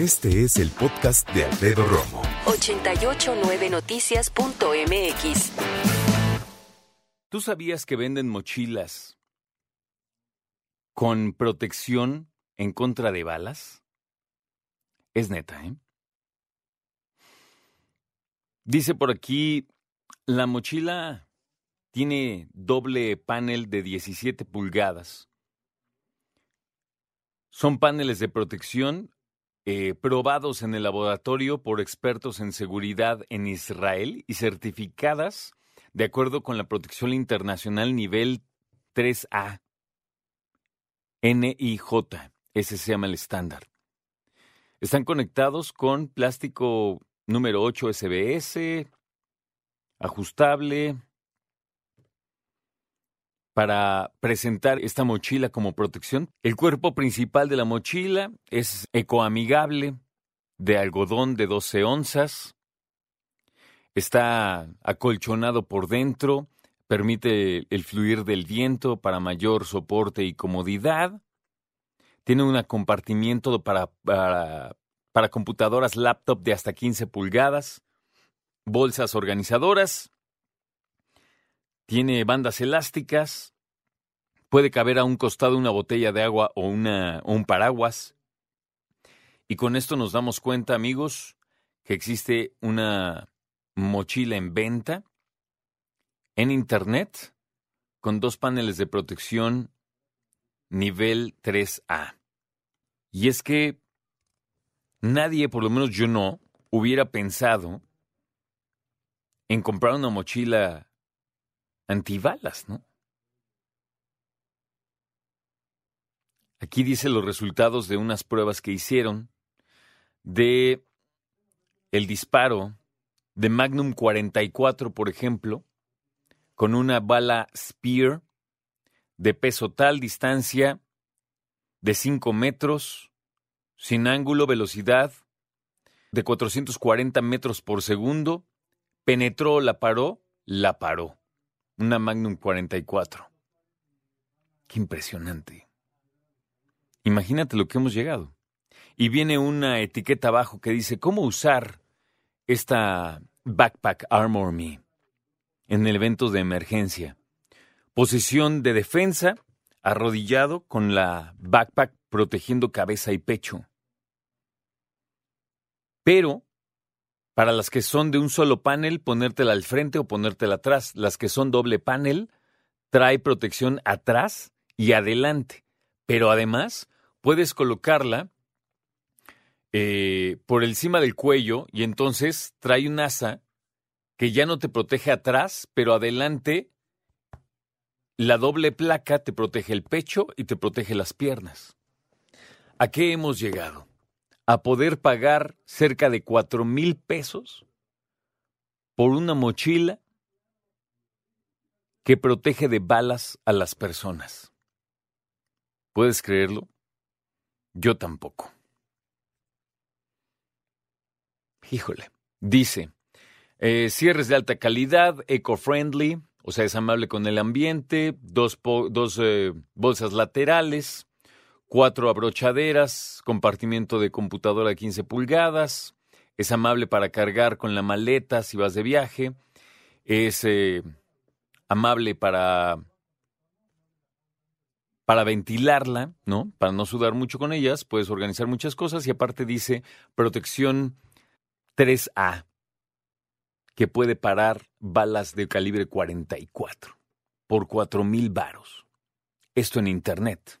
Este es el podcast de Alfredo Romo. 889noticias.mx. ¿Tú sabías que venden mochilas con protección en contra de balas? Es neta, ¿eh? Dice por aquí, la mochila tiene doble panel de 17 pulgadas. Son paneles de protección eh, probados en el laboratorio por expertos en seguridad en Israel y certificadas de acuerdo con la protección internacional nivel 3A. NIJ, ese se llama el estándar. Están conectados con plástico número 8 SBS, ajustable, para presentar esta mochila como protección. El cuerpo principal de la mochila es ecoamigable, de algodón de 12 onzas. Está acolchonado por dentro, permite el fluir del viento para mayor soporte y comodidad. Tiene un compartimiento para, para, para computadoras laptop de hasta 15 pulgadas, bolsas organizadoras, tiene bandas elásticas, puede caber a un costado una botella de agua o, un paraguas. Y con esto nos damos cuenta, amigos, que existe una mochila en venta en Internet con dos paneles de protección nivel 3A. Y es que nadie, por lo menos yo no, hubiera pensado en comprar una mochila antibalas, ¿no? Aquí dice los resultados de unas pruebas que hicieron de el disparo de Magnum 44, por ejemplo, con una bala Spear de peso tal, distancia de 5 metros, sin ángulo, velocidad de 440 metros por segundo, penetró, la paró, la paró una Magnum 44. Qué impresionante. Imagínate lo que hemos llegado. Y viene una etiqueta abajo que dice cómo usar esta Backpack Armor Me en el evento de emergencia. Posición de defensa, arrodillado con la backpack protegiendo cabeza y pecho. Pero para las que son de un solo panel, ponértela al frente o ponértela atrás. Las que son doble panel, trae protección atrás y adelante. Pero además, puedes colocarla eh, por encima del cuello y entonces trae un asa que ya no te protege atrás, pero adelante la doble placa te protege el pecho y te protege las piernas. ¿A qué hemos llegado? A poder pagar cerca de cuatro mil pesos por una mochila que protege de balas a las personas. ¿Puedes creerlo? Yo tampoco. Híjole. Dice, eh, cierres de alta calidad, eco-friendly, o sea, es amable con el ambiente, dos, dos eh, bolsas laterales, cuatro abrochaderas, compartimiento de computadora de 15 pulgadas, es amable para cargar con la maleta si vas de viaje, es eh, amable para para ventilarla, ¿no? Para no sudar mucho con ellas, puedes organizar muchas cosas y aparte dice protección 3A, que puede parar balas de calibre 44 por 4 mil varos. Esto en Internet.